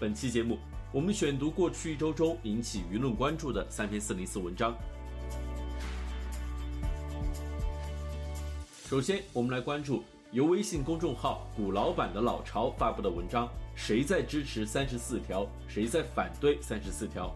本期节目，我们选读过去一周中引起舆论关注的三篇四零四文章。首先，我们来关注由微信公众号“古老板的老巢”发布的文章：“谁在支持三十四条？谁在反对三十四条？”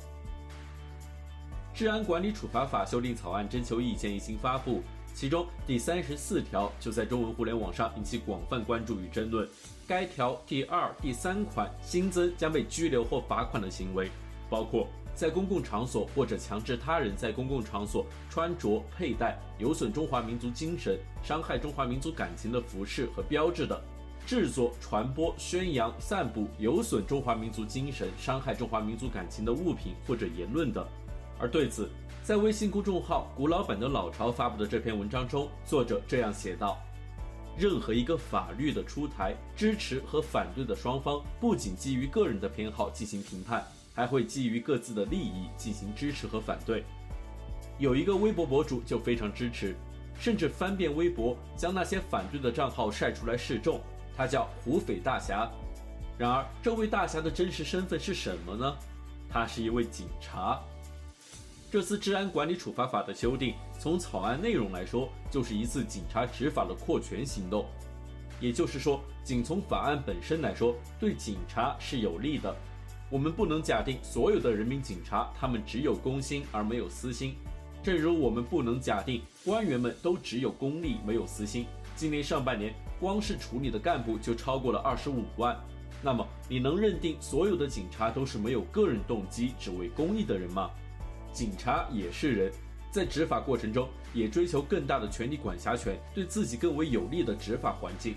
治安管理处罚法修订草案征求意见一经发布。其中第三十四条就在中文互联网上引起广泛关注与争论。该条第二、第三款新增将被拘留或罚款的行为，包括在公共场所或者强制他人在公共场所穿着、佩戴有损中华民族精神、伤害中华民族感情的服饰和标志的；制作、传播、宣扬、散布有损中华民族精神、伤害中华民族感情的物品或者言论的。而对此，在微信公众号“古老板的老巢”发布的这篇文章中，作者这样写道：“任何一个法律的出台，支持和反对的双方不仅基于个人的偏好进行评判，还会基于各自的利益进行支持和反对。有一个微博博主就非常支持，甚至翻遍微博将那些反对的账号晒出来示众。他叫胡斐大侠。然而，这位大侠的真实身份是什么呢？他是一位警察。”这次治安管理处罚法的修订，从草案内容来说，就是一次警察执法的扩权行动。也就是说，仅从法案本身来说，对警察是有利的。我们不能假定所有的人民警察他们只有公心而没有私心，正如我们不能假定官员们都只有公利没有私心。今年上半年，光是处理的干部就超过了二十五万。那么，你能认定所有的警察都是没有个人动机、只为公益的人吗？警察也是人，在执法过程中也追求更大的权力管辖权，对自己更为有利的执法环境，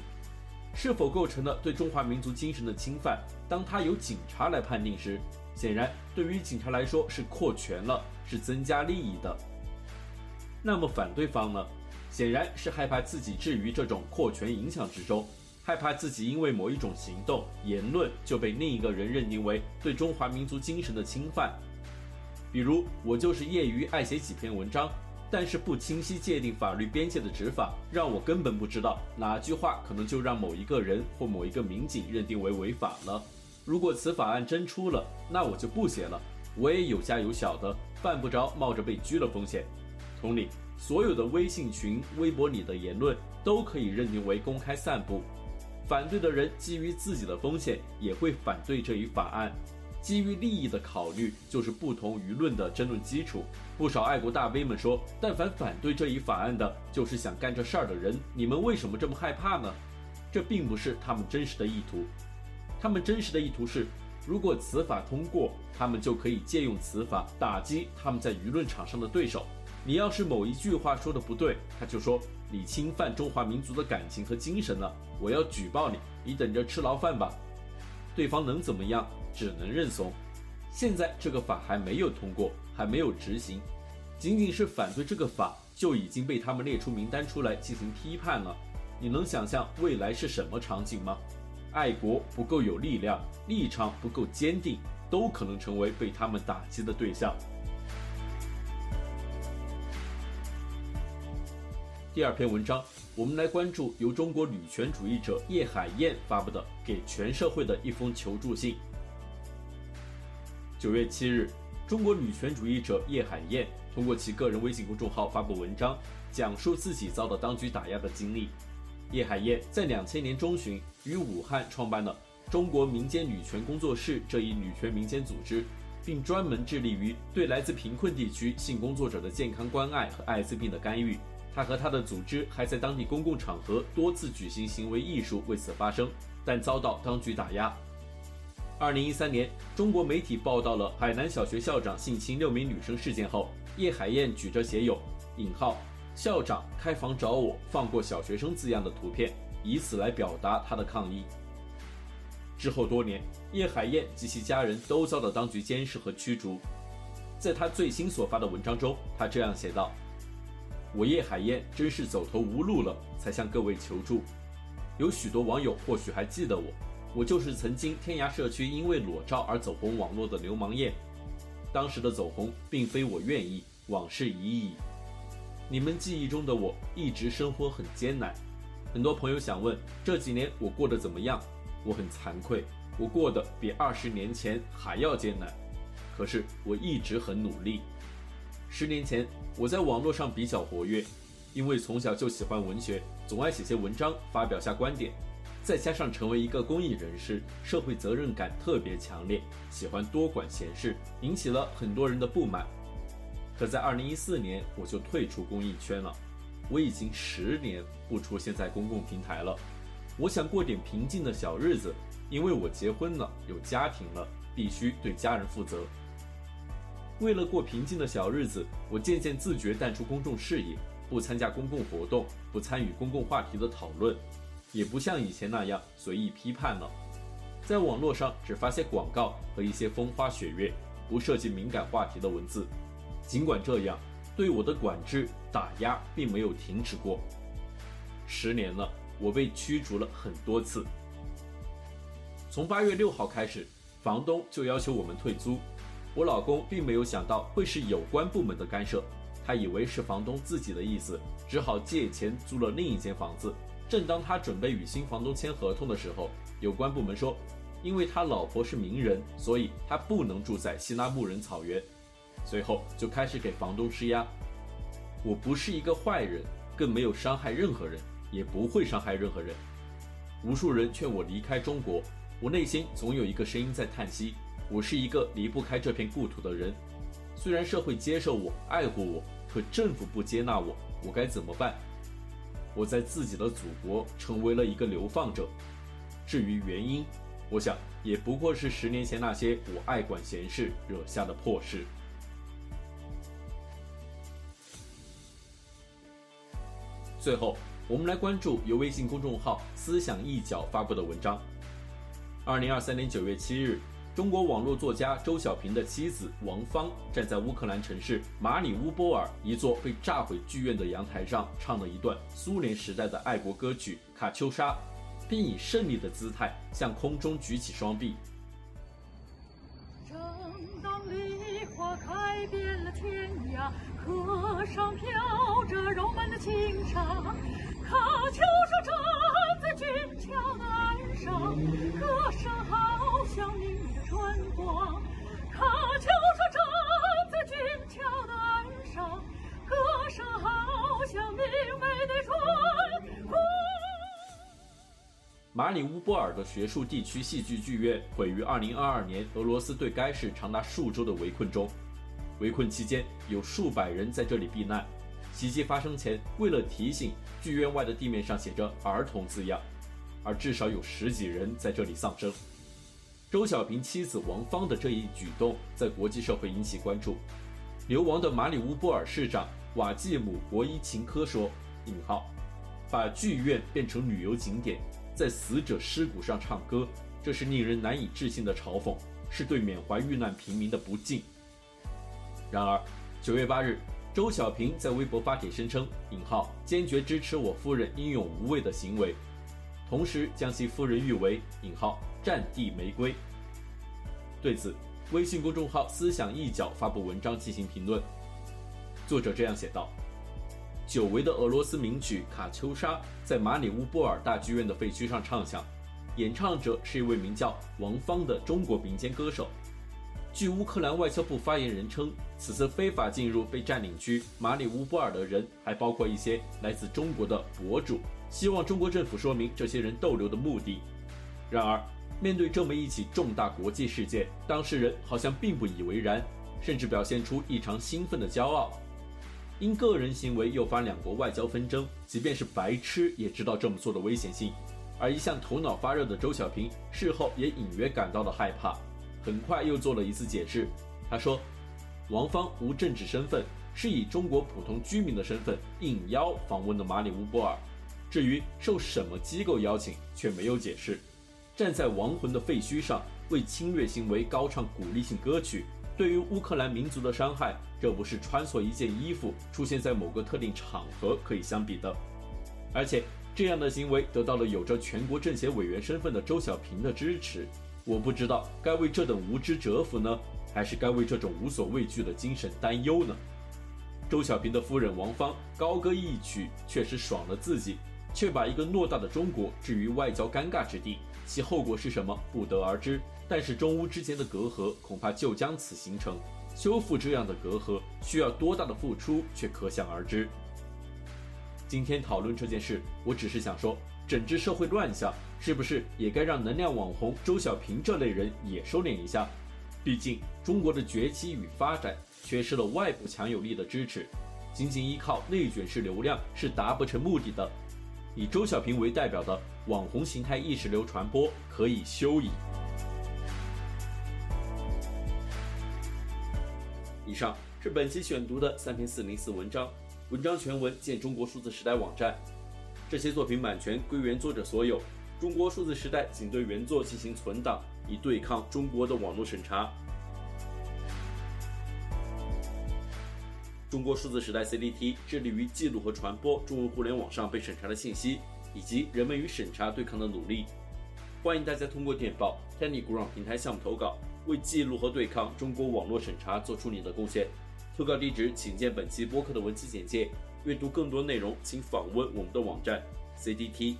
是否构成了对中华民族精神的侵犯？当他由警察来判定时，显然对于警察来说是扩权了，是增加利益的。那么反对方呢？显然是害怕自己置于这种扩权影响之中，害怕自己因为某一种行动、言论就被另一个人认定为对中华民族精神的侵犯。比如，我就是业余爱写几篇文章，但是不清晰界定法律边界的执法，让我根本不知道哪句话可能就让某一个人或某一个民警认定为违法了。如果此法案真出了，那我就不写了，我也有家有小的，犯不着冒着被拘的风险。同理，所有的微信群、微博里的言论都可以认定为公开散布，反对的人基于自己的风险，也会反对这一法案。基于利益的考虑，就是不同舆论的争论基础。不少爱国大 V 们说，但凡反对这一法案的，就是想干这事儿的人。你们为什么这么害怕呢？这并不是他们真实的意图。他们真实的意图是，如果此法通过，他们就可以借用此法打击他们在舆论场上的对手。你要是某一句话说的不对，他就说你侵犯中华民族的感情和精神了，我要举报你，你等着吃牢饭吧。对方能怎么样？只能认怂。现在这个法还没有通过，还没有执行，仅仅是反对这个法就已经被他们列出名单出来进行批判了。你能想象未来是什么场景吗？爱国不够有力量，立场不够坚定，都可能成为被他们打击的对象。第二篇文章。我们来关注由中国女权主义者叶海燕发布的给全社会的一封求助信。九月七日，中国女权主义者叶海燕通过其个人微信公众号发布文章，讲述自己遭到当局打压的经历。叶海燕在两千年中旬于武汉创办了中国民间女权工作室这一女权民间组织，并专门致力于对来自贫困地区性工作者的健康关爱和艾滋病的干预。他和他的组织还在当地公共场合多次举行行为艺术为此发声，但遭到当局打压。二零一三年，中国媒体报道了海南小学校长性侵六名女生事件后，叶海燕举着写有“引号校长开房找我放过小学生”字样的图片，以此来表达他的抗议。之后多年，叶海燕及其家人都遭到当局监视和驱逐。在他最新所发的文章中，他这样写道：“我叶海燕真是走投无路了，才向各位求助。有许多网友或许还记得我，我就是曾经天涯社区因为裸照而走红网络的流氓燕。当时的走红并非我愿意，往事已矣。你们记忆中的我一直生活很艰难。很多朋友想问，这几年我过得怎么样？我很惭愧，我过得比二十年前还要艰难。”可是我一直很努力。十年前，我在网络上比较活跃，因为从小就喜欢文学，总爱写些文章，发表下观点。再加上成为一个公益人士，社会责任感特别强烈，喜欢多管闲事，引起了很多人的不满。可在二零一四年，我就退出公益圈了。我已经十年不出现在公共平台了。我想过点平静的小日子，因为我结婚了，有家庭了，必须对家人负责。为了过平静的小日子，我渐渐自觉淡出公众视野，不参加公共活动，不参与公共话题的讨论，也不像以前那样随意批判了。在网络上只发些广告和一些风花雪月，不涉及敏感话题的文字。尽管这样，对我的管制打压并没有停止过。十年了，我被驱逐了很多次。从八月六号开始，房东就要求我们退租。我老公并没有想到会是有关部门的干涉，他以为是房东自己的意思，只好借钱租了另一间房子。正当他准备与新房东签合同的时候，有关部门说，因为他老婆是名人，所以他不能住在西拉木仁草原。随后就开始给房东施压。我不是一个坏人，更没有伤害任何人，也不会伤害任何人。无数人劝我离开中国，我内心总有一个声音在叹息。我是一个离不开这片故土的人，虽然社会接受我、爱护我，可政府不接纳我，我该怎么办？我在自己的祖国成为了一个流放者。至于原因，我想也不过是十年前那些我爱管闲事惹下的破事。最后，我们来关注由微信公众号“思想一角”发布的文章。二零二三年九月七日。中国网络作家周小平的妻子王芳站在乌克兰城市马里乌波尔一座被炸毁剧院的阳台上，唱了一段苏联时代的爱国歌曲《卡秋莎》，并以胜利的姿态向空中举起双臂。正当梨花开遍了天涯，河上飘着柔满的轻纱，喀秋莎站在俊俏的岸上，歌声好像明媚的。春光，喀秋莎站在俊俏的岸上，歌声好像明媚的春光。马里乌波尔的学术地区戏剧剧院毁于二零二二年俄罗斯对该市长达数周的围困中，围困期间有数百人在这里避难。袭击发生前，为了提醒，剧院外的地面上写着“儿童”字样，而至少有十几人在这里丧生。周小平妻子王芳的这一举动在国际社会引起关注。流亡的马里乌波尔市长瓦季姆·博伊琴科说：“引号，把剧院变成旅游景点，在死者尸骨上唱歌，这是令人难以置信的嘲讽，是对缅怀遇难平民的不敬。”然而，九月八日，周小平在微博发帖声称：“引号，坚决支持我夫人英勇无畏的行为。”同时将其夫人誉为“引号战地玫瑰”。对此，微信公众号“思想一角”发布文章进行评论。作者这样写道：“久违的俄罗斯名曲《卡秋莎》在马里乌波尔大剧院的废墟上唱响，演唱者是一位名叫王芳的中国民间歌手。据乌克兰外交部发言人称，此次非法进入被占领区马里乌波尔的人还包括一些来自中国的博主。”希望中国政府说明这些人逗留的目的。然而，面对这么一起重大国际事件，当事人好像并不以为然，甚至表现出异常兴奋的骄傲。因个人行为诱发两国外交纷争，即便是白痴也知道这么做的危险性。而一向头脑发热的周小平事后也隐约感到了害怕，很快又做了一次解释。他说：“王芳无政治身份，是以中国普通居民的身份应邀访问的马里乌波尔。”至于受什么机构邀请，却没有解释。站在亡魂的废墟上，为侵略行为高唱鼓励性歌曲。对于乌克兰民族的伤害，这不是穿错一件衣服出现在某个特定场合可以相比的。而且，这样的行为得到了有着全国政协委员身份的周小平的支持。我不知道该为这等无知折服呢，还是该为这种无所畏惧的精神担忧呢？周小平的夫人王芳高歌一曲，确实爽了自己，却把一个偌大的中国置于外交尴尬之地，其后果是什么不得而知。但是中乌之间的隔阂恐怕就将此形成，修复这样的隔阂需要多大的付出，却可想而知。今天讨论这件事，我只是想说，整治社会乱象，是不是也该让能量网红周小平这类人也收敛一下？毕竟中国的崛起与发展缺失了外部强有力的支持，仅仅依靠内卷式流量是达不成目的的。以周小平为代表的网红形态意识流传播可以休矣。以上是本期选读的三篇四零四文章，文章全文见中国数字时代网站。这些作品版权归原作者所有，中国数字时代仅对原作进行存档，以对抗中国的网络审查。中国数字时代 CDT 致力于记录和传播中文互联网上被审查的信息，以及人们与审查对抗的努力。欢迎大家通过电报 TinyGround 平台项目投稿。为记录和对抗中国网络审查做出你的贡献。投稿地址请见本期播客的文字简介。阅读更多内容，请访问我们的网站 cdt.media。